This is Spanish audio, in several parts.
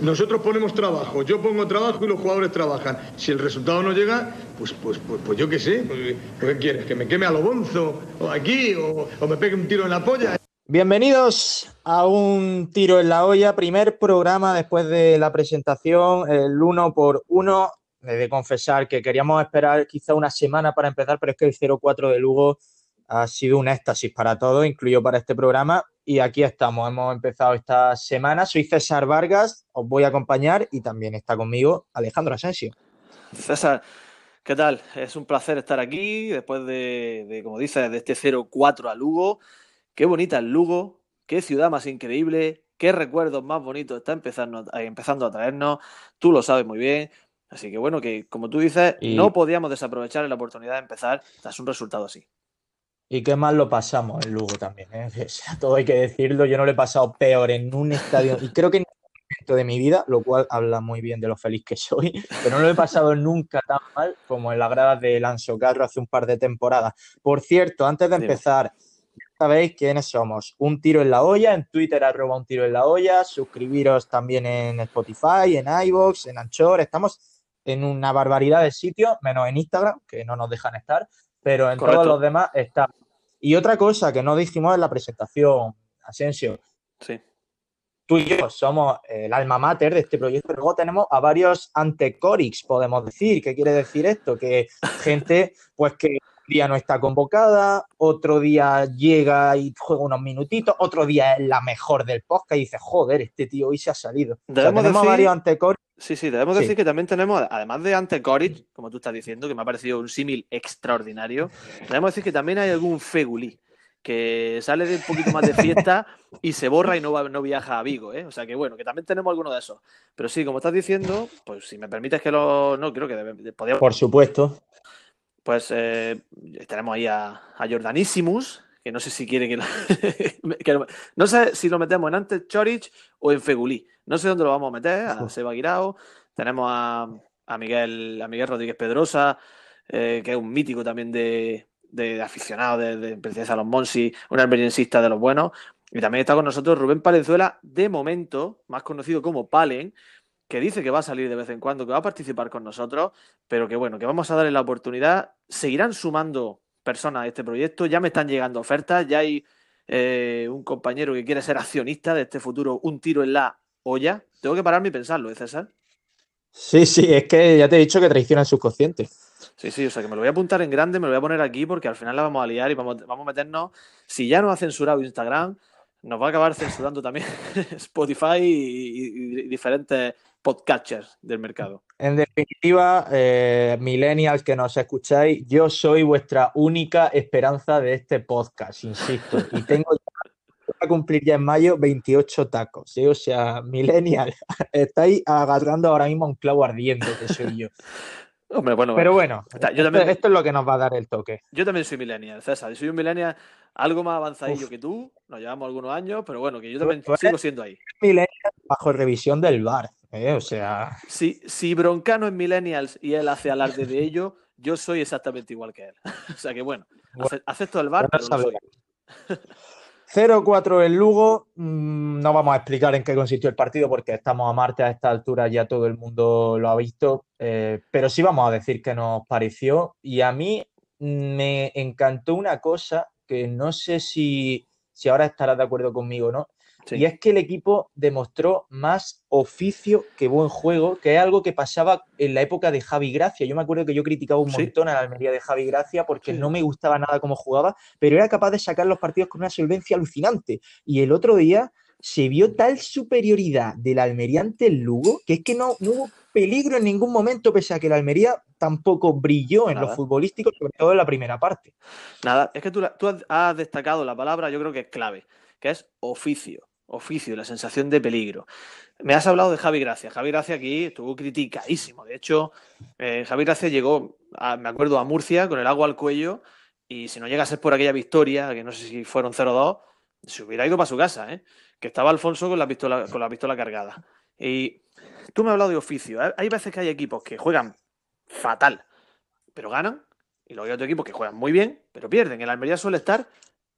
Nosotros ponemos trabajo, yo pongo trabajo y los jugadores trabajan. Si el resultado no llega, pues, pues, pues, pues yo qué sé, pues, ¿qué quieres? ¿Que me queme a lo bonzo? ¿O aquí? ¿O me pegue un tiro en la polla? Bienvenidos a un tiro en la olla, primer programa después de la presentación, el uno por uno. He de confesar que queríamos esperar quizá una semana para empezar, pero es que el 0-4 de Lugo ha sido un éxtasis para todos, incluido para este programa. Y aquí estamos, hemos empezado esta semana. Soy César Vargas, os voy a acompañar y también está conmigo Alejandro Asensio. César, ¿qué tal? Es un placer estar aquí después de, de como dices, de este 0-4 a Lugo. Qué bonita es Lugo, qué ciudad más increíble, qué recuerdos más bonitos está empezando, empezando a traernos. Tú lo sabes muy bien. Así que bueno, que como tú dices, Y- no podíamos desaprovechar la oportunidad de empezar tras un resultado así. Y qué mal lo pasamos en Lugo también, ¿eh? O sea, todo hay que decirlo. Yo no lo he pasado peor en un estadio, y creo que en ningún momento de mi vida, lo cual habla muy bien de lo feliz que soy, pero no lo he pasado nunca tan mal como en las gradas de Lanzo Carro hace un par de temporadas. Por cierto, antes de empezar, ya sabéis quiénes somos. Un tiro en la olla, en Twitter arroba un tiro en la olla, suscribiros también en Spotify, en iVoox, en Anchor, estamos en una barbaridad de sitios, menos en Instagram, que no nos dejan estar, pero en Correcto. todos los demás está. Y otra cosa que no dijimos en la presentación, Asensio, Sí. tú y yo somos el alma mater de este proyecto, pero luego tenemos a varios antecorix, podemos decir. ¿Qué quiere decir esto? Que gente, pues que día no está convocada, otro día llega y juega unos minutitos, otro día es la mejor del podcast y dice, joder, este tío hoy se ha salido. O sea, Debemos tenemos decir- varios. Sí, sí, debemos Sí. decir que también tenemos, además de Ante Coric, como tú estás diciendo, que me ha parecido un símil extraordinario, debemos decir que también hay algún Fegulí que sale de un poquito más de fiesta y se borra y no, va- no viaja a Vigo, ¿eh? O sea que bueno, que también tenemos alguno de esos. Pero sí, como estás diciendo, pues si me permites que lo... No, creo que debe- podríamos... Por supuesto. Pues eh, tenemos ahí a, a Jordanísimus, que no sé si quiere que, lo- que lo- No sé si lo metemos en antes Chorich o en Fegulí. No sé dónde lo vamos a meter, a Seba Guirao. Tenemos a, a Miguel, a Miguel Rodríguez Pedrosa, eh, que es un mítico también de, de aficionado de, de Princesa de los Monsi, un almeriensista de los buenos. Y también está con nosotros Rubén Palenzuela, de momento, más conocido como Palen, que dice que va a salir de vez en cuando, que va a participar con nosotros, pero que bueno, que vamos a darle la oportunidad. Seguirán sumando personas a este proyecto, ya me están llegando ofertas, ya hay eh, un compañero que quiere ser accionista de este futuro, un tiro en la olla. Tengo que pararme y pensarlo, ¿eh, César? Sí, sí, es que ya te he dicho que traiciona el subconsciente. Sí, sí, o sea que me lo voy a apuntar en grande, me lo voy a poner aquí porque al final la vamos a liar y vamos, vamos a meternos. Si ya nos ha censurado Instagram, nos va a acabar censurando también Spotify y, y- y diferentes podcatchers del mercado. En definitiva, eh, millennials que nos escucháis, yo soy vuestra única esperanza de este podcast, insisto. Y tengo voy a cumplir ya en mayo 28 tacos. ¿sí? O sea, millennials, estáis agarrando ahora mismo a un clavo ardiendo que soy yo. Hombre, bueno, Pero bueno, Está, yo esto, también- esto es lo que nos va a dar el toque. Yo también soy millennial, César. Soy un millennial algo más avanzadillo Uf. que tú. Nos llevamos algunos años, pero bueno, que yo también sigo siendo ahí. Millennials bajo revisión del bar. O sea, Si, si Broncano es millennials y él hace alarde de ello, yo soy exactamente igual que él. o sea que bueno, Bueno, ace- acepto el bar, pero lo soy. saber. 0-4 en Lugo. Mm, No vamos a explicar en qué consistió el partido porque estamos a Marte a esta altura, ya todo el mundo lo ha visto. eh, pero sí vamos a decir que nos pareció. Y a mí me encantó una cosa que no sé si, si ahora estarás de acuerdo conmigo o no. Sí. Y es que el equipo demostró más oficio que buen juego, que es algo que pasaba en la época de Javi Gracia. Yo me acuerdo que yo criticaba un Sí. montón a la Almería de Javi Gracia porque Sí. no me gustaba nada cómo jugaba, pero era capaz de sacar los partidos con una solvencia alucinante. Y el otro día se vio tal superioridad del Almería ante el Lugo que es que no, no hubo peligro en ningún momento, pese a que la Almería tampoco brilló en lo Nada. futbolístico, sobre todo en la primera parte. Nada, es que tú, tú has destacado la palabra, yo creo que es clave, que es oficio. Oficio, la sensación de peligro. Me has hablado de Javi Gracia. Javi Gracia aquí estuvo criticadísimo. De hecho, eh, Javi Gracia llegó, a- me acuerdo, a Murcia con el agua al cuello y si no llega a ser por aquella victoria, que no sé si fueron 0-2, se hubiera ido para su casa, ¿eh? que estaba Alfonso con la pistola, con la pistola cargada. Y tú me has hablado de oficio. Hay veces que hay equipos que juegan fatal, pero ganan, y luego hay otros equipos que juegan muy bien, pero pierden. El Almería suele estar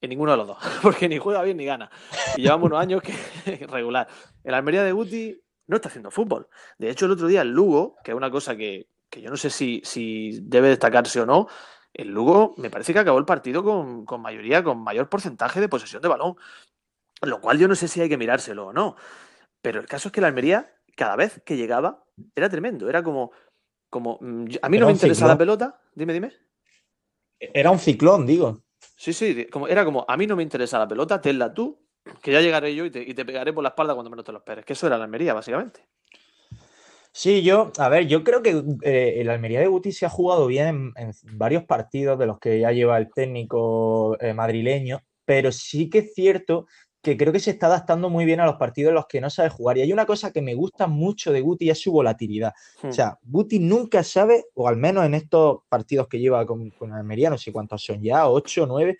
en ninguno de los dos, porque ni juega bien ni gana. Y llevamos unos años que regular. El Almería de Guti no está haciendo fútbol. De hecho, el otro día el Lugo, que es una cosa que, que yo no sé si, si, debe destacarse o no, el Lugo me parece que acabó el partido con, con, mayoría, con mayor porcentaje de posesión de balón. Lo cual yo no sé si hay que mirárselo o no. Pero el caso es que la Almería, cada vez que llegaba, era tremendo. Era como. como mm, a mí no me interesa ciclón. la pelota. Dime, dime. Era un ciclón, digo. Sí, sí, como, era como, a mí no me interesa la pelota, tenla tú, que ya llegaré yo y te, y te pegaré por la espalda cuando menos te lo esperes. Que eso era la Almería, básicamente. Sí, yo, a ver, yo creo que eh, el Almería de Guti se ha jugado bien en, varios partidos de los que ya lleva el técnico eh, madrileño, pero sí que es cierto que creo que se está adaptando muy bien a los partidos en los que no sabe jugar. Y hay una cosa que me gusta mucho de Guti y es su volatilidad. Hmm. O sea, Guti nunca sabe, o al menos en estos partidos que lleva con, con Almería, no sé cuántos son ya, ocho, nueve,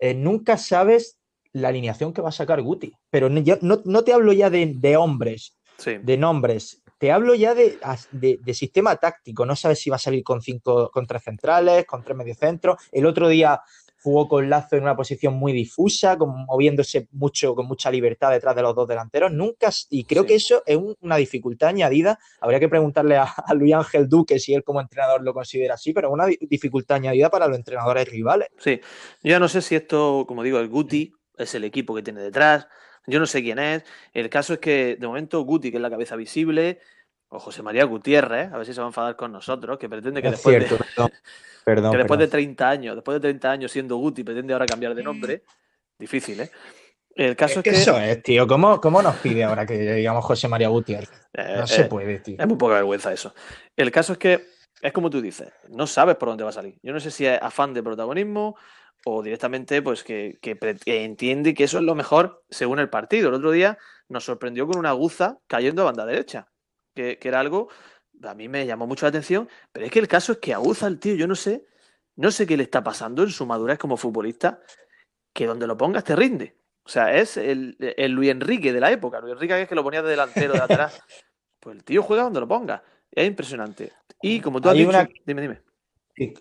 eh, nunca sabes la alineación que va a sacar Guti. Pero no, yo no, no te hablo ya de, de hombres, Sí. de nombres. Te hablo ya de, de, de sistema táctico. No sabes si va a salir con cinco, con tres centrales, con tres mediocentros. El otro día jugó con Lazo en una posición muy difusa, con- moviéndose mucho, con mucha libertad detrás de los dos delanteros. Nunca, y creo Sí. que eso es un- una dificultad añadida. Habría que preguntarle a, a Luis Ángel Duque si él como entrenador lo considera así, pero es una di- dificultad añadida para los entrenadores rivales. Sí, yo no sé si esto, como digo, el Guti es el equipo que tiene detrás, yo no sé quién es. El caso es que de momento Guti, que es la cabeza visible, o José María Gutiérrez, a ver si se va a enfadar con nosotros, que pretende que Es después, cierto, de, perdón. Perdón, que después de perdón. 30 años, después de 30 años siendo Guti, pretende ahora cambiar de nombre, difícil, ¿eh? El caso es, que eso es, tío. ¿Cómo, ¿Cómo nos pide ahora que digamos José María Gutiérrez? eh, No se eh, puede, tío. Es muy poca vergüenza eso. El caso es que es como tú dices, no sabes por dónde va a salir. Yo no sé si es afán de protagonismo o directamente pues que, que que entiende que eso es lo mejor según el partido. El otro día nos sorprendió con una aguza cayendo a banda derecha, que, que era algo, a mí me llamó mucho la atención, pero es que el caso es que aguza el tío, yo no sé, no sé qué le está pasando en su madurez como futbolista, que donde lo pongas te rinde. O sea, es el, el Luis Enrique de la época. Luis Enrique es que lo ponía de delantero, de atrás. Pues el tío juega donde lo ponga. Es impresionante. Y como tú has Hay dicho, una- dime, dime.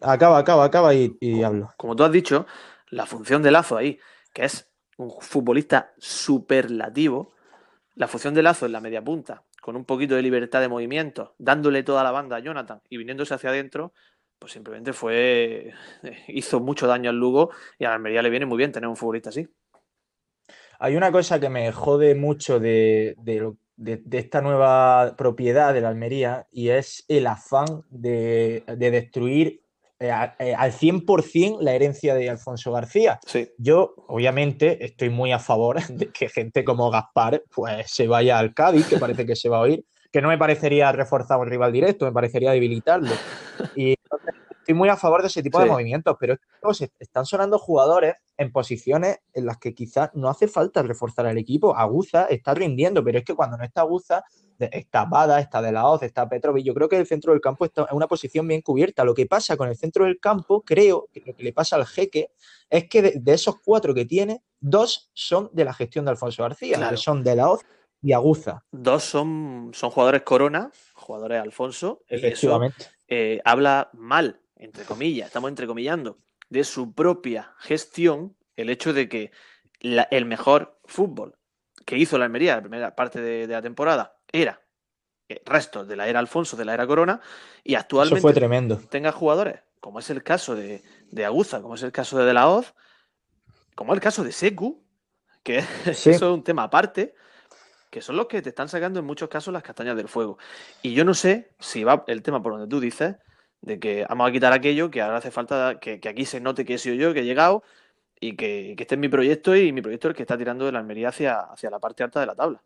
Acaba, acaba, acaba y, y hablo. Como tú has dicho, la función de Lazo ahí, que es un futbolista superlativo, la función de Lazo en la media punta, con un poquito de libertad de movimiento, dándole toda la banda a Jonathan y viniéndose hacia adentro, pues simplemente fue. hizo mucho daño al Lugo y a la Almería le viene muy bien tener un futbolista así. Hay una cosa que me jode mucho de, de de- esta nueva propiedad de la Almería y es el afán de destruir eh, a- eh, al 100% la herencia de Alfonso García. Sí. Yo, obviamente, estoy muy a favor de que gente como Gaspar pues, se vaya al Cádiz, que parece que se va a oír, que no me parecería reforzar un rival directo, me parecería debilitarlo. Y entonces, estoy muy a favor de ese tipo Sí. de movimientos, pero están sonando jugadores en posiciones en las que quizás no hace falta reforzar al equipo. Aguza está rindiendo, pero es que cuando no está Aguza, está Bada, está De La Hoz, está Petrovic. Yo creo que el centro del campo está en una posición bien cubierta. Lo que pasa con el centro del campo, creo que lo que le pasa al jeque es que de, de esos cuatro que tiene, dos son de la gestión de Alfonso García, Claro. que son De La Hoz y Aguza, Dos son, son jugadores Corona, jugadores Alfonso, y eso efectivamente. eh, habla mal, entre comillas, estamos entrecomillando, de su propia gestión el hecho de que la- el mejor fútbol que hizo la Almería la primera parte de, de la temporada era eh, restos de la era Alfonso, de la era Corona, y Eso actualmente fue tremendo. tenga jugadores, como es el caso de, de Aguza, como es el caso de De La Hoz, como es el caso de Secu, que Sí. eso es un tema aparte, que son los que te están sacando en muchos casos las castañas del fuego. Y yo no sé si va el tema por donde tú dices, de que vamos a quitar aquello, que ahora hace falta que, que aquí se note que he sido yo, que he llegado y que, que este es mi proyecto y mi proyecto es el que está tirando de la Almería hacia, hacia la parte alta de la tabla.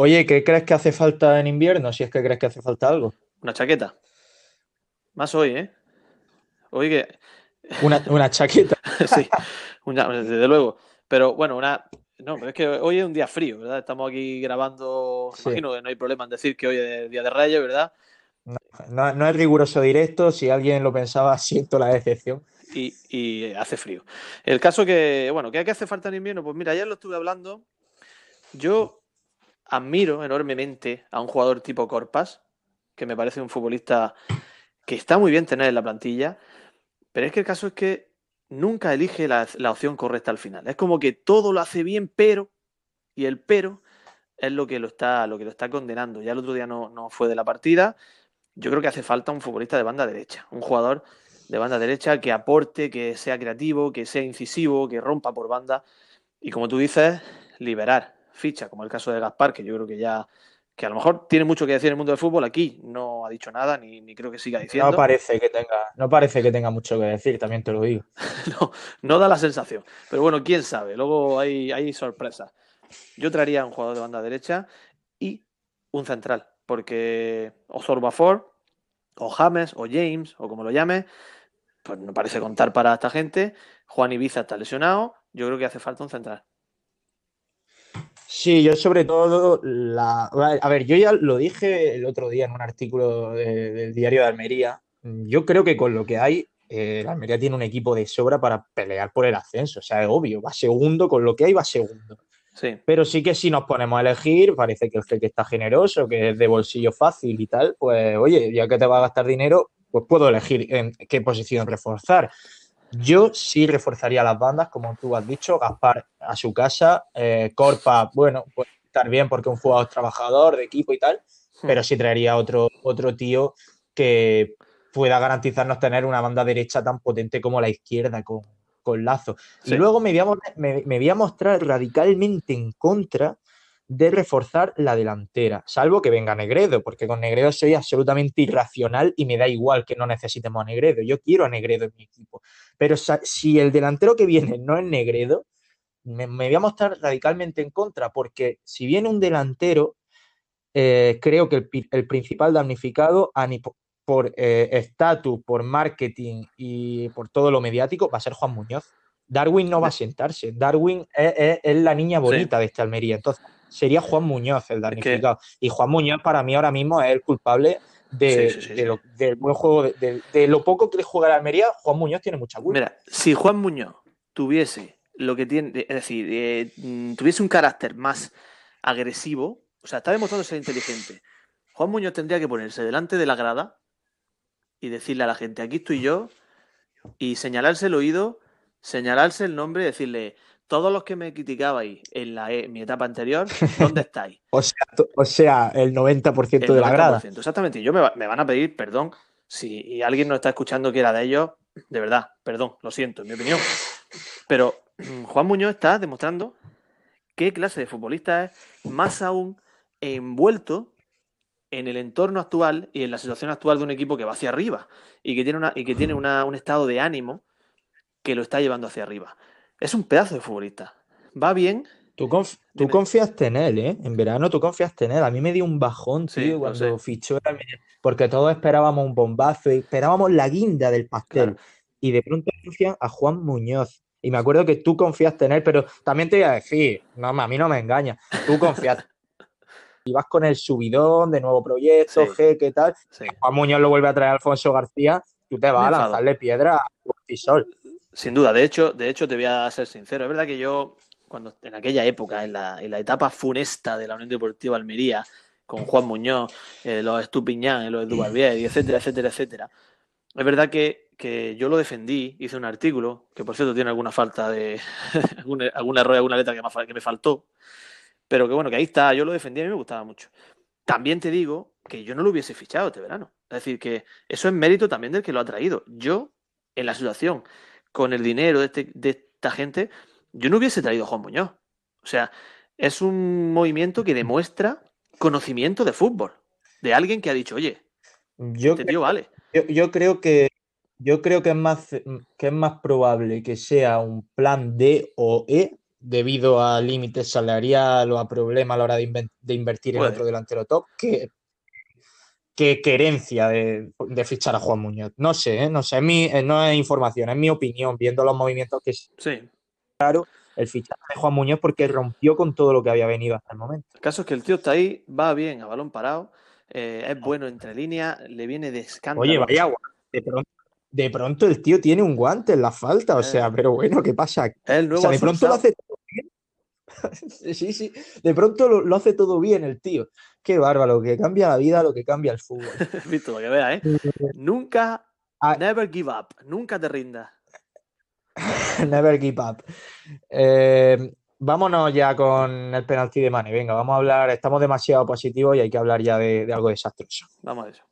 Oye, ¿qué crees que hace falta en invierno? Si es que crees que hace falta algo. Una chaqueta. Más hoy, ¿eh? Hoy que, Una, una chaqueta. sí, una- desde luego. Pero bueno, una. No, pero es que hoy es un día frío, ¿verdad? Estamos aquí grabando. Sí. Imagino que no hay problema en decir que hoy es Día de Reyes, ¿verdad? No, no es riguroso directo. Si alguien lo pensaba, siento la decepción. Y, y hace frío. El caso que, bueno, ¿qué, qué hace falta en invierno? Pues mira, ayer lo estuve hablando. Yo admiro enormemente a un jugador tipo Corpas, que me parece un futbolista que está muy bien tener en la plantilla, pero es que el caso es que nunca elige la, la opción correcta al final. Es como que todo lo hace bien, pero, y el pero es lo que lo está, lo que lo está condenando. Ya el otro día no, no fue de la partida. Yo creo que hace falta un futbolista de banda derecha, un jugador de banda derecha que aporte, que sea creativo, que sea incisivo, que rompa por banda. Y como tú dices, liberar ficha, como el caso de Gaspar, que yo creo que ya que a lo mejor tiene mucho que decir en el mundo del fútbol, aquí no ha dicho nada, ni, ni creo que siga diciendo. No parece que tenga, no parece que tenga mucho que decir, también te lo digo. no, no da la sensación. Pero bueno, quién sabe, luego hay, hay sorpresas. Yo traería un jugador de banda derecha y un central, porque o Zorbafor, o James, o James, o como lo llame, pues no parece contar para esta gente. Juan Ibiza está lesionado, yo creo que hace falta un central. Sí, yo sobre todo, la... a ver, yo ya lo dije el otro día en un artículo de, del diario de Almería, yo creo que con lo que hay, eh, Almería tiene un equipo de sobra para pelear por el ascenso, o sea, es obvio, va segundo, con lo que hay va segundo. Sí. Pero sí que si nos ponemos a elegir, parece que el jeque está generoso, que es de bolsillo fácil y tal, pues oye, ya que te va a gastar dinero, pues puedo elegir en qué posición reforzar. Yo sí reforzaría las bandas, como tú has dicho, Gaspar a su casa, eh, Corpa, bueno, puede estar bien porque es un jugador trabajador de equipo y tal, Hmm. pero sí traería otro, otro tío que pueda garantizarnos tener una banda derecha tan potente como la izquierda con, con Lazo. Sí. Y luego me voy, a, mo- me, me voy a mostrar radicalmente en contra de reforzar la delantera, salvo que venga Negredo, porque con Negredo soy absolutamente irracional y me da igual que no necesitemos a Negredo. Yo quiero a Negredo en mi equipo. Pero si el delantero que viene no es Negredo, me, me voy a mostrar radicalmente en contra, porque si viene un delantero, eh, creo que el, principal damnificado por eh, estatus, por marketing y por todo lo mediático va a ser Juan Muñoz. Darwin no va a sentarse. Darwin es, es- es la niña bonita de esta Almería. Entonces, sería Juan Muñoz el damnificado. Y Juan Muñoz, para mí, ahora mismo es el culpable de, Sí, sí, sí, de sí. lo, del buen juego, de, lo poco que le juega la Almería. Juan Muñoz tiene mucha culpa. Mira, si Juan Muñoz tuviese lo que tiene, es decir, eh, mm, tuviese un carácter más agresivo, o sea, está demostrando ser inteligente. Juan Muñoz tendría que ponerse delante de la grada y decirle a la gente, aquí estoy yo, y señalarse el oído, señalarse el nombre y decirle, todos los que me criticabais en, la, en mi etapa anterior, ¿dónde estáis? O sea, to- o sea, el 90% El de la grada. 90%, Exactamente. Y yo me, va- me van a pedir perdón si alguien no está escuchando que era de ellos. De verdad, perdón, lo siento, en mi opinión. Pero mm, Juan Muñoz está demostrando qué clase de futbolista es, más aún envuelto en el entorno actual y en la situación actual de un equipo que va hacia arriba y que tiene, una, y que tiene una- un estado de ánimo que lo está llevando hacia arriba. Es un pedazo de futbolista. Va bien, Tú, conf- tú confiaste en él, ¿eh? En verano tú confiaste en él. A mí me dio un bajón, tío, cuando fichó porque todos esperábamos un bombazo y esperábamos la guinda del pastel. Claro. Y de pronto confían a Juan Muñoz. Y me acuerdo que tú confiaste en él, pero también te voy a decir, no, a mí no me engañas, tú confiaste. Y vas con el subidón de nuevo proyecto, Sí. G, ¿qué tal? sí. Juan Muñoz lo vuelve a traer Alfonso García, tú te vas a lanzarle piedra a Cortisol. Sin duda, de hecho, de hecho, te voy a ser sincero. Es verdad que yo, cuando en aquella época, en la, en la etapa funesta de la Unión Deportiva Almería, con Juan Muñoz, eh, los Estupiñán, eh, los Dubarbier, etcétera, etcétera, etcétera, es verdad que, que yo lo defendí, hice un artículo, que por cierto tiene alguna falta de. algún, algún error, alguna letra que me, que me faltó, pero que bueno, que ahí está, yo lo defendí, a mí me gustaba mucho. También te digo que yo no lo hubiese fichado este verano. Es decir, que eso es mérito también del que lo ha traído. Yo, en la situación, con el dinero de, este- de esta gente, yo no hubiese traído a Juan Muñoz. O sea, es un movimiento que demuestra conocimiento de fútbol. De alguien que ha dicho, oye, Yo este tío vale. Yo, yo creo que yo creo que es más que es más probable que sea un plan D o E debido a límites salariales o a problemas a la hora de, invertir en Puede. otro delantero top que, que querencia de, de fichar a Juan Muñoz. No sé, ¿eh? no sé, es mi- eh, no es información, es mi opinión, viendo los movimientos que Sí. el fichaje de Juan Muñoz porque rompió con todo lo que había venido hasta el momento. El caso es que el tío está ahí, va bien a balón parado, eh, es bueno entre líneas, le viene de escándalo. Oye, vaya. De pronto, de pronto el tío tiene un guante en la falta, o Eh. sea, pero bueno, ¿qué pasa? El O nuevo sea, de pronto lo hace todo bien. Sí, sí, de pronto lo, lo hace todo bien el tío. Qué bárbaro, lo que cambia la vida, lo que cambia el fútbol. Visto, para que veas, ¿eh? Nunca, Ah. never give up, nunca te rindas. Never give up. Eh, vámonos ya con el penalti de Mane. Venga, vamos a hablar, estamos demasiado positivos y hay que hablar ya de, algo desastroso. Vamos a eso.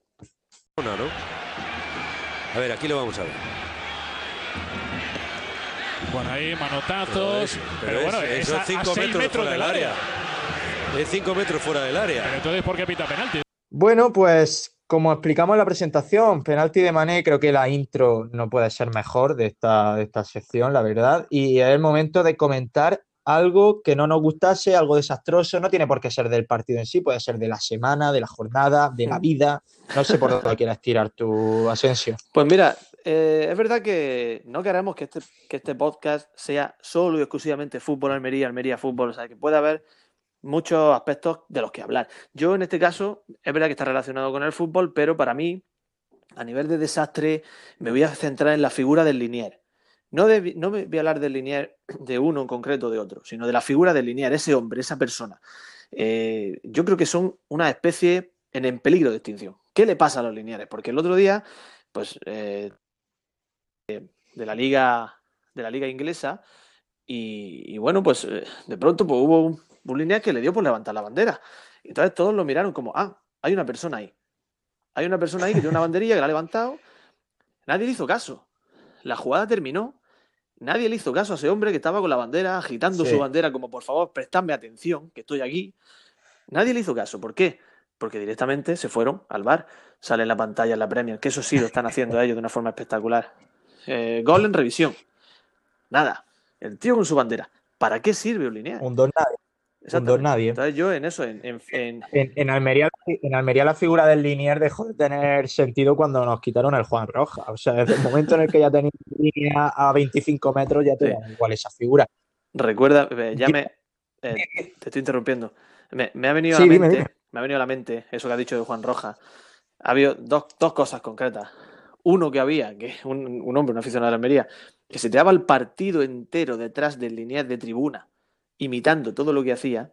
A ver, aquí lo vamos a ver. Bueno, ahí manotazos. Pero, bueno, es, a, 5 metros, del área. Es 5 metros fuera del área. Pero entonces, ¿por qué pita penalti? Bueno, pues como explicamos en la presentación, penalti de Mané, creo que la intro no puede ser mejor de esta, de esta sección, la verdad. Y es el momento de comentar algo que no nos gustase, algo desastroso. No tiene por qué ser del partido en sí, puede ser de la semana, de la jornada, de la vida. No sé por dónde quieras tirar tu Asensio. Pues mira, eh, es verdad que no queremos que este, que este podcast sea solo y exclusivamente fútbol, Almería, Almería, fútbol. O sea, que puede haber muchos aspectos de los que hablar. Yo en este caso, es verdad que está relacionado con el fútbol, pero para mí, a nivel de desastre, me voy a centrar en la figura del Linier. No, no me voy a hablar del Linier de uno en concreto de otro, sino de la figura del Linier, ese hombre, esa persona. Eh, yo creo que son una especie en, peligro de extinción. ¿Qué le pasa a los linieres? Porque el otro día, pues, eh, de la liga de la liga inglesa, y, bueno, pues eh, de pronto pues, hubo un, un línea que le dio por levantar la bandera. Entonces todos lo miraron como, ah, hay una persona ahí. Hay una persona ahí que tiene una banderilla que la ha levantado. Nadie le hizo caso. La jugada terminó. Nadie le hizo caso a ese hombre que estaba con la bandera, agitando su bandera como, por favor, prestadme atención, que estoy aquí. Nadie le hizo caso. ¿Por qué? Porque directamente se fueron al bar. Sale en la pantalla en la Premier, que eso sí lo están haciendo ellos de una forma espectacular. Eh, gol en revisión. Nada. El tío con su bandera. ¿Para qué sirve un lineal? Un don nadie nadie. Entonces yo en eso, en, en, Almería, en Almería la figura del Linier dejó de tener sentido cuando nos quitaron el Juan Roja. O sea, desde el momento en el que ya tenías línea a 25 metros ya te igual esa figura. Recuerda, eh, ya me... Eh, te estoy interrumpiendo. Me, ha venido a la mente, me ha venido a la mente eso que ha dicho de Juan Roja. Ha habido dos, cosas concretas. Uno que había, que un, un hombre, un aficionado de Almería, que se te daba el partido entero detrás del lineal de tribuna imitando todo lo que hacía,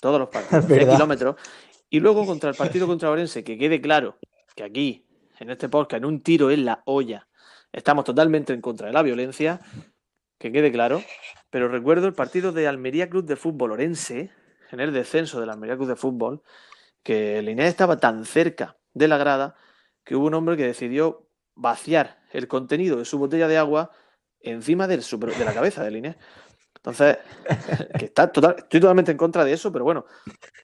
todos los partidos, kilómetros, y luego contra el partido contra Orense, que quede claro que aquí, en este podcast, en un tiro en la olla, estamos totalmente en contra de la violencia, que quede claro, pero recuerdo el partido de Almería Club de Fútbol Orense, en el descenso de la Almería Club de Fútbol, que el estaba tan cerca de la grada que hubo un hombre que decidió vaciar el contenido de su botella de agua encima de, de la cabeza del INE. Entonces, que está total, estoy totalmente en contra de eso, pero bueno,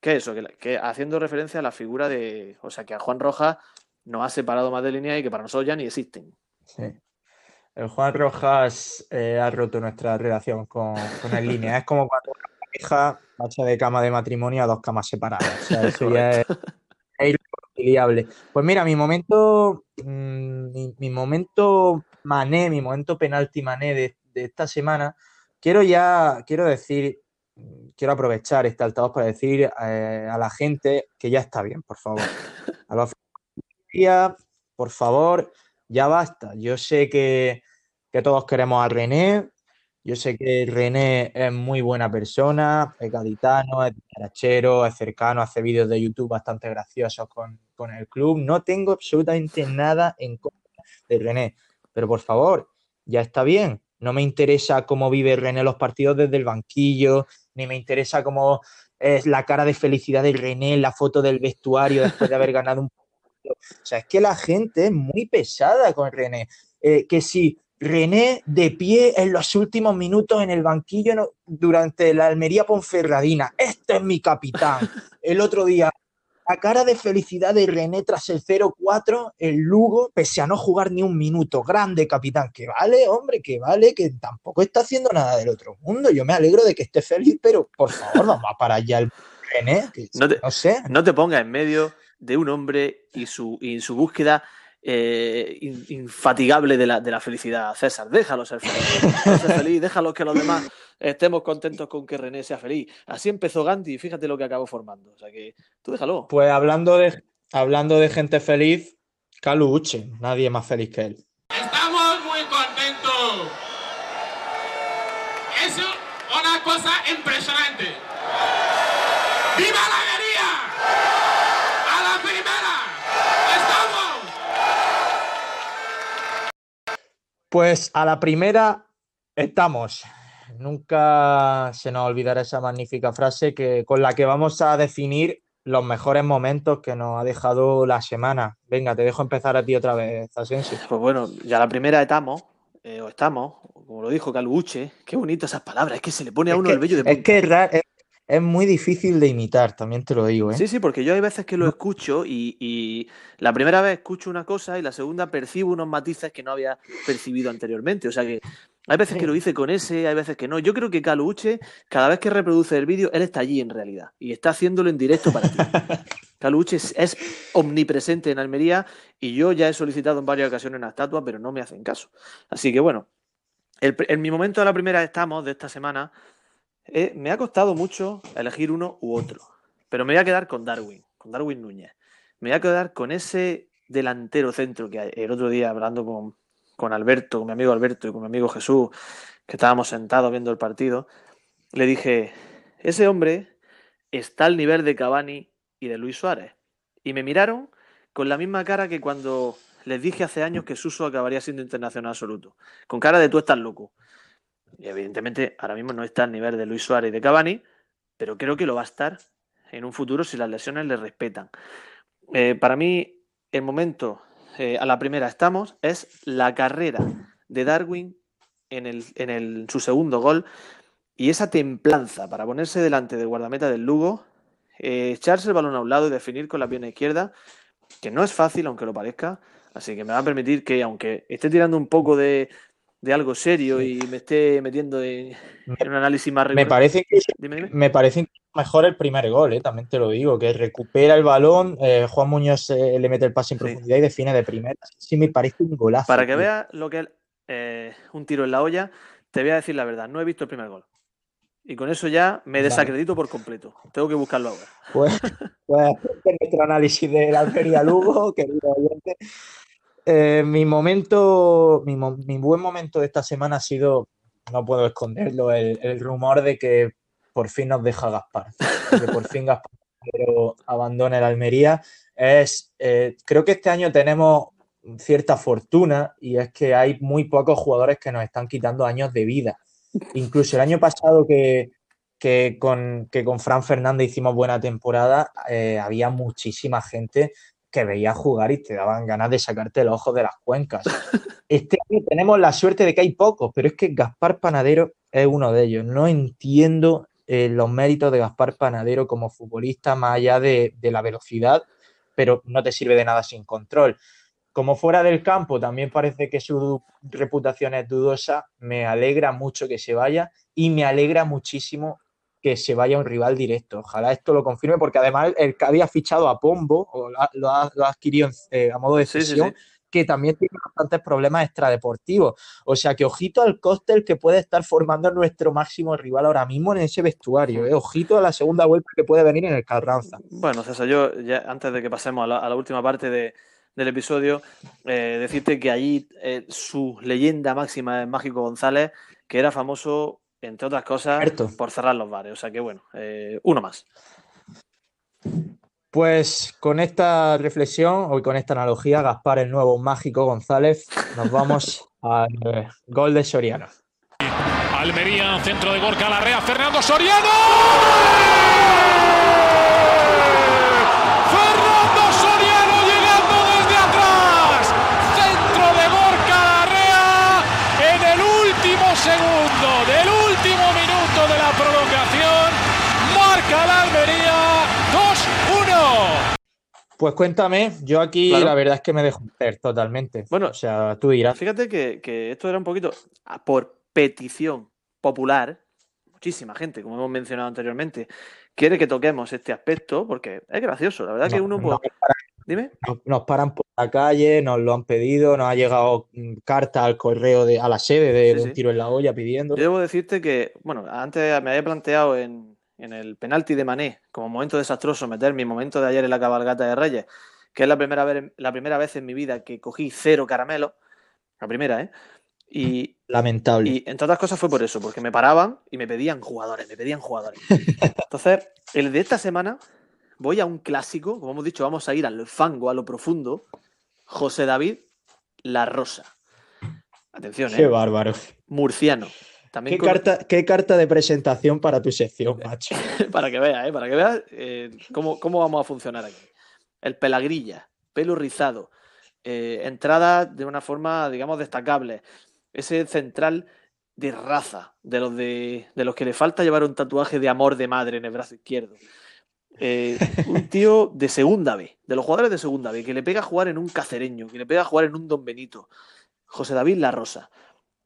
¿qué es eso? Que, haciendo referencia a la figura de. O sea, que a Juan Rojas nos ha separado más de línea y que para nosotros ya ni existen. Sí. El Juan Rojas eh, ha roto nuestra relación con, el línea. Es como cuando una pareja marcha de cama de matrimonio a dos camas separadas. O sea, eso ya es, irreconciliable. Pues mira, mi momento, mm, mi, momento mané, mi momento penalti mané de esta semana Quiero ya, quiero decir, quiero aprovechar este altavoz para decir eh, a la gente que ya está bien, por favor. A la familia, por favor, ya basta. Yo sé que, todos queremos a René, yo sé que René es muy buena persona, es gaditano, es carachero, es cercano, hace vídeos de YouTube bastante graciosos con, con, el club. No tengo absolutamente nada en contra de René, pero por favor, ya está bien. No me interesa cómo vive René los partidos desde el banquillo, ni me interesa cómo es la cara de felicidad de René en la foto del vestuario después de haber ganado un partido. O sea, es que la gente es muy pesada con René. Eh, que si René de pie en los últimos minutos en el banquillo durante la Almería Ponferradina, este es mi capitán. El otro día la cara de felicidad de René tras el 0-4, el Lugo, pese a no jugar ni un minuto. Grande capitán, que vale, hombre, que vale, que tampoco está haciendo nada del otro mundo. Yo me alegro de que esté feliz, pero por favor, vamos a parar ya el René, no, te, sé. No te pongas en medio de un hombre y su, y su búsqueda eh, infatigable de la, de la, felicidad. César, déjalo ser feliz. Déjalo ser feliz, déjalo que los demás estemos contentos con que René sea feliz. Así empezó Gandhi y fíjate lo que acabó formando. O sea que tú déjalo. Pues hablando de, hablando de gente feliz, Calu Uche, nadie más feliz que él. Estamos muy contentos. Es una cosa impresionante. ¡Viva la alegría! ¡A la primera! ¡Estamos! Pues a la primera estamos. nunca se nos olvidará esa magnífica frase que, con la que vamos a definir los mejores momentos que nos ha dejado la semana. Venga, te dejo empezar a ti otra vez, Asensio. Pues bueno, ya la primera estamos, eh, o estamos, como lo dijo Caluche, qué bonito esas palabras, es que se le pone a Es uno que, el vello de es, punta. que es, ra- es- es muy difícil de imitar, también te lo digo, ¿eh? Sí, sí, porque yo hay veces que lo escucho y, y la primera vez escucho una cosa y la segunda percibo unos matices que no había percibido anteriormente. O sea que hay veces que lo hice con ese, hay veces que no. Yo creo que Caluche, cada vez que reproduce el vídeo, él está allí en realidad y está haciéndolo en directo para ti. Caluche es, es omnipresente en Almería y yo ya he solicitado en varias ocasiones una estatua, pero no me hacen caso. Así que bueno, el en mi momento de la primera estamos de esta semana, eh, me ha costado mucho elegir uno u otro, pero me voy a quedar con Darwin, con Darwin Núñez. Me voy a quedar con ese delantero centro que el otro día hablando con, con Alberto, con mi amigo Alberto y con mi amigo Jesús, que estábamos sentados viendo el partido, le dije, ese hombre está al nivel de Cavani y de Luis Suárez. Y me miraron con la misma cara que cuando les dije hace años que Suso acabaría siendo internacional absoluto. Con cara de tú estás loco. Y evidentemente ahora mismo no está al nivel de Luis Suárez y de Cavani, pero creo que lo va a estar en un futuro si las lesiones le respetan. Eh, para mí, el momento, eh, a la primera estamos, es la carrera de Darwin en, el, en el- su segundo gol y esa templanza para ponerse delante del guardameta del Lugo, eh, echarse el balón a un lado y definir con la pierna izquierda, que no es fácil, aunque lo parezca, así que me va a permitir que, aunque esté tirando un poco de, de algo serio y me esté metiendo en, en un análisis más Me parece Dime, dime. me parece mejor el primer gol, ¿eh? También te lo digo, que recupera el balón, eh, Juan Muñoz eh, le mete el pase en Sí. profundidad y define de primera. Sí, me parece un golazo. Para que veas lo que es un tiro en la olla, te voy a decir la verdad, no he visto el primer gol. Y con eso ya me Vale. desacredito por completo. Tengo que buscarlo ahora. Pues, pues es nuestro análisis de la Lugo, querido oyente. Eh, mi momento, mi, buen momento de esta semana ha sido, no puedo esconderlo, el, rumor de que por fin nos deja Gaspar, que por fin Gaspar abandona el Almería. Es, eh, creo que este año tenemos cierta fortuna y es que hay muy pocos jugadores que nos están quitando años de vida. Incluso el año pasado que, que con, que con Fran Fernández hicimos buena temporada, eh, había muchísima gente que veía jugar y te daban ganas de sacarte los ojos de las cuencas. Este tenemos la suerte de que hay pocos, pero es que Gaspar Panadero es uno de ellos. No entiendo eh, los méritos de Gaspar Panadero como futbolista, más allá de, de la velocidad, pero no te sirve de nada sin control. Como fuera del campo también parece que su reputación es dudosa, me alegra mucho que se vaya y me alegra muchísimo que se vaya un rival directo. Ojalá esto lo confirme, porque además el Cádiz ha fichado a Pombo, o lo ha, lo ha- lo ha adquirido eh, a modo de Sí, sí, cesión, sí. que también tiene bastantes problemas extradeportivos. O sea que ojito al cóctel que puede estar formando nuestro máximo rival ahora mismo en ese vestuario. ¿eh? Ojito a la segunda vuelta que puede venir en el Carranza. Bueno, César, yo ya antes de que pasemos a la, a la última parte de- del episodio, eh, decirte que allí su leyenda máxima es Mágico González, que era famoso, entre otras cosas, Cierto. por cerrar los bares. O sea que bueno, eh, uno más. Pues con esta reflexión o con esta analogía, Gaspar, el nuevo mágico González, nos vamos al eh, gol de Soriano. Almería, centro de Gorka Larrea, Fernando Soriano. Fernando Soriano llegando desde atrás. Centro de Gorka Larrea en el último segundo del último minuto de la prolongación. Marca la Almería 2-1. Pues cuéntame, yo aquí Claro. la verdad es que me dejo ver totalmente. Bueno, o sea, tú dirás. Fíjate que, que esto era un poquito ah, por petición popular. Muchísima gente, como hemos mencionado anteriormente, quiere que toquemos este aspecto porque es gracioso. La verdad que No, uno, no, pues, dime. nos, nos paran por la calle, nos lo han pedido, nos ha llegado mm, carta al correo de, a la sede de, Sí, de un sí. tiro en la olla pidiendo. Yo debo decirte que, bueno, antes me había planteado en, en el penalti de Mané como momento desastroso meter mi momento de ayer en la cabalgata de Reyes, que es la primera vez, la primera vez en mi vida que cogí cero caramelo, la primera, ¿eh? Y, Lamentable. y entre otras cosas fue por eso, porque me paraban y me pedían jugadores, me pedían jugadores. Entonces, el de esta semana voy a un clásico, como hemos dicho, vamos a ir al fango, a lo profundo. José David La Rosa. Atención, Qué ¿eh? bárbaro. Murciano. También ¿Qué con- carta, ¿Qué carta de presentación para tu sección, macho? para que veas, ¿eh? para que veas eh, cómo, cómo vamos a funcionar aquí. El pelagrilla, pelo rizado, eh, entrada de una forma, digamos, destacable. Ese central de raza, de los, de, de los que le falta llevar un tatuaje de amor de madre en el brazo izquierdo. Eh, un tío de segunda B, de los jugadores de segunda B, que le pega a jugar en un cacereño, que le pega a jugar en un Don Benito. José David La Rosa.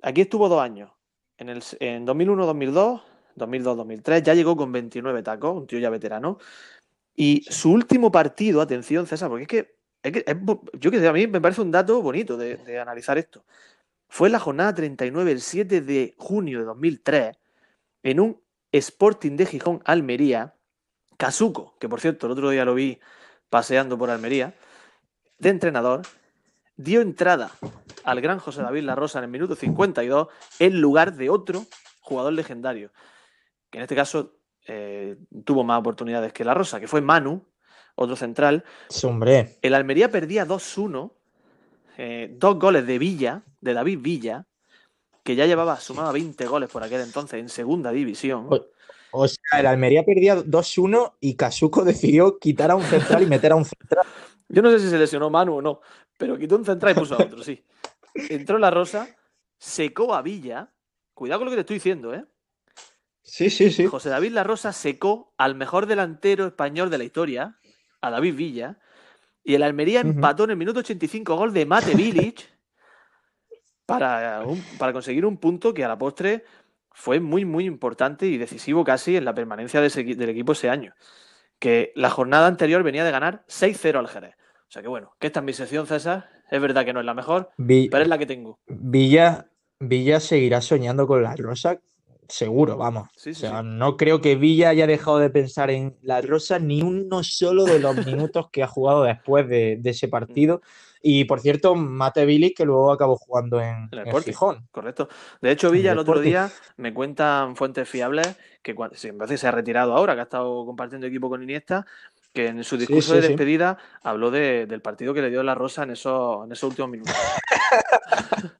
Aquí estuvo dos años. En, el, en 2001-2002, 2002-2003, ya llegó con 29 tacos, un tío ya veterano. Y su último partido, atención, César, porque es que, es que es bo- yo que sé, a mí me parece un dato bonito de, de analizar esto. Fue en la jornada 39, el 7 de junio de 2003, en un Sporting de Gijón, Almería, Casuco, que por cierto, el otro día lo vi paseando por Almería, de entrenador, dio entrada al gran José David La Rosa en el minuto 52 en lugar de otro jugador legendario, que en este caso eh, tuvo más oportunidades que La Rosa, que fue Manu, otro central. El Almería perdía 2-1, eh, dos goles de Villa, de David Villa, que ya llevaba, sumaba 20 goles por aquel entonces en segunda división. Oye, o sea, el Almería perdía 2-1 y Casuco decidió quitar a un central y meter a un central. Yo no sé si se lesionó Manu o no, pero quitó un central y puso a otro, sí. Entró La Rosa, secó a Villa. Cuidado con lo que te estoy diciendo, ¿eh? Sí, sí, sí. José David La Rosa secó al mejor delantero español de la historia, a David Villa, y el Almería empató en el minuto 85 gol de Mate Village para, un- para conseguir un punto que a la postre fue muy, muy importante y decisivo casi en la permanencia de ese del equipo ese año. Que la jornada anterior venía de ganar 6-0 al Jerez. O sea que bueno, que esta es mi sección, César. Es verdad que no es la mejor, Vi- pero es la que tengo. Villa, Villa seguirá soñando con la Rosa, seguro, vamos. Sí, O sea, sí. no creo que Villa haya dejado de pensar en la Rosa ni uno solo de los minutos que ha jugado después de, de ese partido. Y por cierto, Mate Billy, que luego acabó jugando en, el en Sporting. Gijón. Correcto. De hecho, Villa el otro día me cuentan fuentes fiables que cuando, que se ha retirado ahora, que ha estado compartiendo equipo con Iniesta, que en su discurso sí, de sí. despedida habló de- del partido que le dio la Rosa en esos, en esos últimos minutos.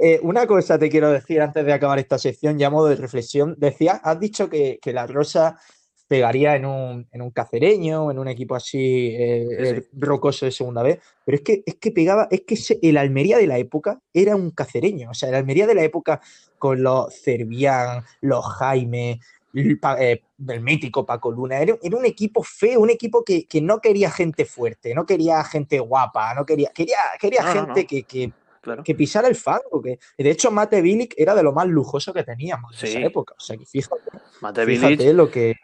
Eh, una cosa te quiero decir antes de acabar esta sección, ya modo de reflexión. Decías, has dicho que, que la Rosa pegaría en un, en un cacereño, en un equipo así eh, eh, rocoso de segunda vez, pero es que, es que pegaba, es que el Almería de la época era un cacereño, o sea, el Almería de la época con los Cervián, los Jaime, el, eh, el mítico Paco Luna, era, un equipo feo, un equipo que, que no quería gente fuerte, no quería gente guapa, no quería, quería, quería No, gente no. Que, que, Claro. que pisara el fango. Que, de hecho, Mate Bilic era de lo más lujoso que teníamos en Sí. esa época. O sea, que fíjate, Mate fíjate Bilic, lo que.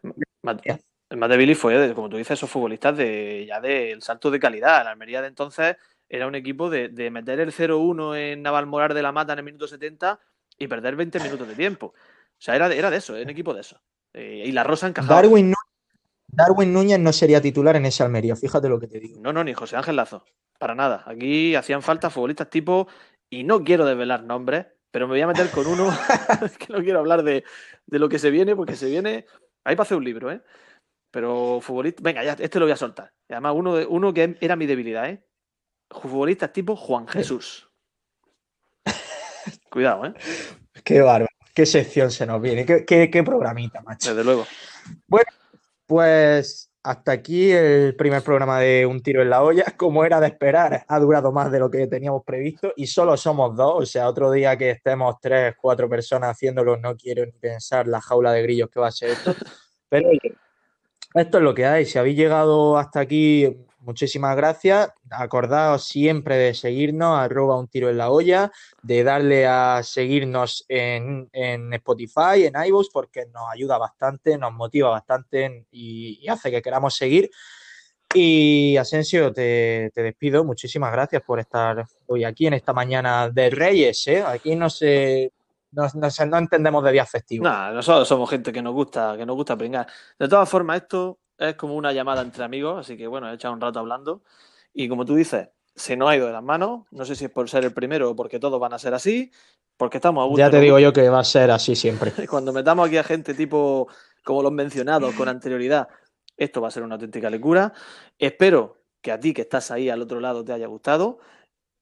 Mate, Mate Bilic fue, como tú dices, esos futbolistas de ya del salto de calidad. La Almería de entonces era un equipo de, de meter el 0-1 en Navalmoral de la Mata en el minuto 70 y perder 20 minutos de tiempo. O sea, era de, era de eso, era un equipo de eso. Eh, y la Rosa encajaba. Darwin, Darwin Núñez no sería titular en ese Almería, fíjate lo que te digo. No, no, ni José Ángel Lazo. Para nada. Aquí hacían falta futbolistas tipo, y no quiero desvelar nombres, pero me voy a meter con uno que no quiero hablar de, de lo que se viene, porque se viene. Ahí para hacer un libro, ¿eh? Pero futbolista. Venga, ya, este lo voy a soltar. Y además, uno, de, uno que era mi debilidad, ¿eh? Futbolistas tipo Juan Jesús. Cuidado, ¿eh? Qué bárbaro, qué sección se nos viene, qué, qué- qué programita, macho. Desde luego. Pues hasta aquí el primer programa de Un Tiro en la Olla. Como era de esperar, ha durado más de lo que teníamos previsto y solo somos dos. O sea, otro día que estemos tres, cuatro personas haciéndolo, no quiero ni pensar la jaula de grillos que va a ser esto. Pero oye, esto es lo que hay. Si habéis llegado hasta aquí, muchísimas gracias. Acordaos siempre de seguirnos, arroba un tiro en la olla, de darle a seguirnos en, en Spotify, en iVoox, porque nos ayuda bastante, nos motiva bastante y, hace que queramos seguir. Y Asensio, te, te despido. Muchísimas gracias por estar hoy aquí en esta mañana de Reyes. ¿eh? Aquí no se, no, no no entendemos de días festivos. Nada, nosotros somos gente que nos gusta, que nos gusta pringar. De todas formas, esto es como una llamada entre amigos, así que bueno, he echado un rato hablando. Y como tú dices, se nos ha ido de las manos. No sé si es por ser el primero o porque todos van a ser así, porque estamos a gusto. Ya te digo yo que va a ser así siempre. Cuando metamos aquí a gente tipo como los mencionados con anterioridad, esto va a ser una auténtica locura. Espero que a ti que estás ahí al otro lado te haya gustado.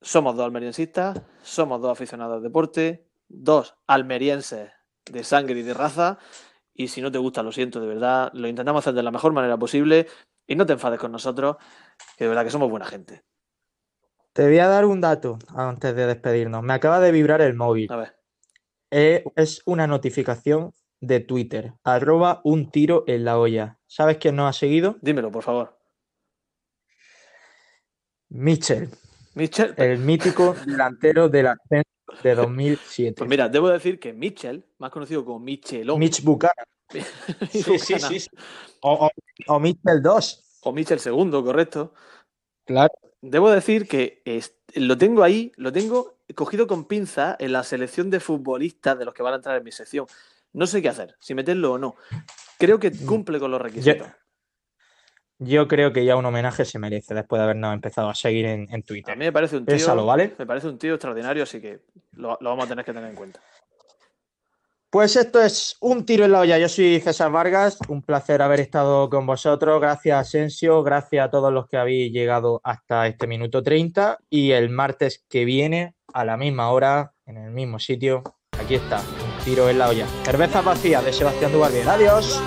Somos dos almeriensistas, somos dos aficionados al deporte. dos almerienses de sangre y de raza. Y si no te gusta, lo siento, de verdad. Lo intentamos hacer de la mejor manera posible. Y no te enfades con nosotros, que de verdad que somos buena gente. Te voy a dar un dato antes de despedirnos. Me acaba de vibrar el móvil. A ver. Eh, es una notificación de Twitter. Arroba un tiro en la olla. ¿Sabes quién nos ha seguido? Dímelo, por favor. Michel, Michel. el mítico delantero del ascenso de 2007. Pues mira, debo decir que Mitchell, más conocido como Michelón. Mitch Buchanan. Sí, sí, sí. sí. O, o, o Mitchell 2. O Mitchell segundo, correcto. Claro. Debo decir que es- lo tengo ahí, lo tengo cogido con pinza en la selección de futbolistas de los que van a entrar en mi sección. No sé qué hacer, si meterlo o no. Creo que cumple con los requisitos. Yo creo que ya un homenaje se merece después de habernos empezado a seguir en, en A Twitter. mí me parece un tío. Piénsalo, ¿vale? Me parece un tío extraordinario, así que lo, lo vamos a tener que tener en cuenta. Pues esto es un tiro en la olla. Yo soy César Vargas. Un placer haber estado con vosotros. Gracias, Asensio. Gracias a todos los que habéis llegado hasta este minuto 30. Y el martes que viene, a la misma hora, en el mismo sitio, aquí está, un tiro en la olla. Cerveza vacía de Sebastián Duvalbier. Adiós.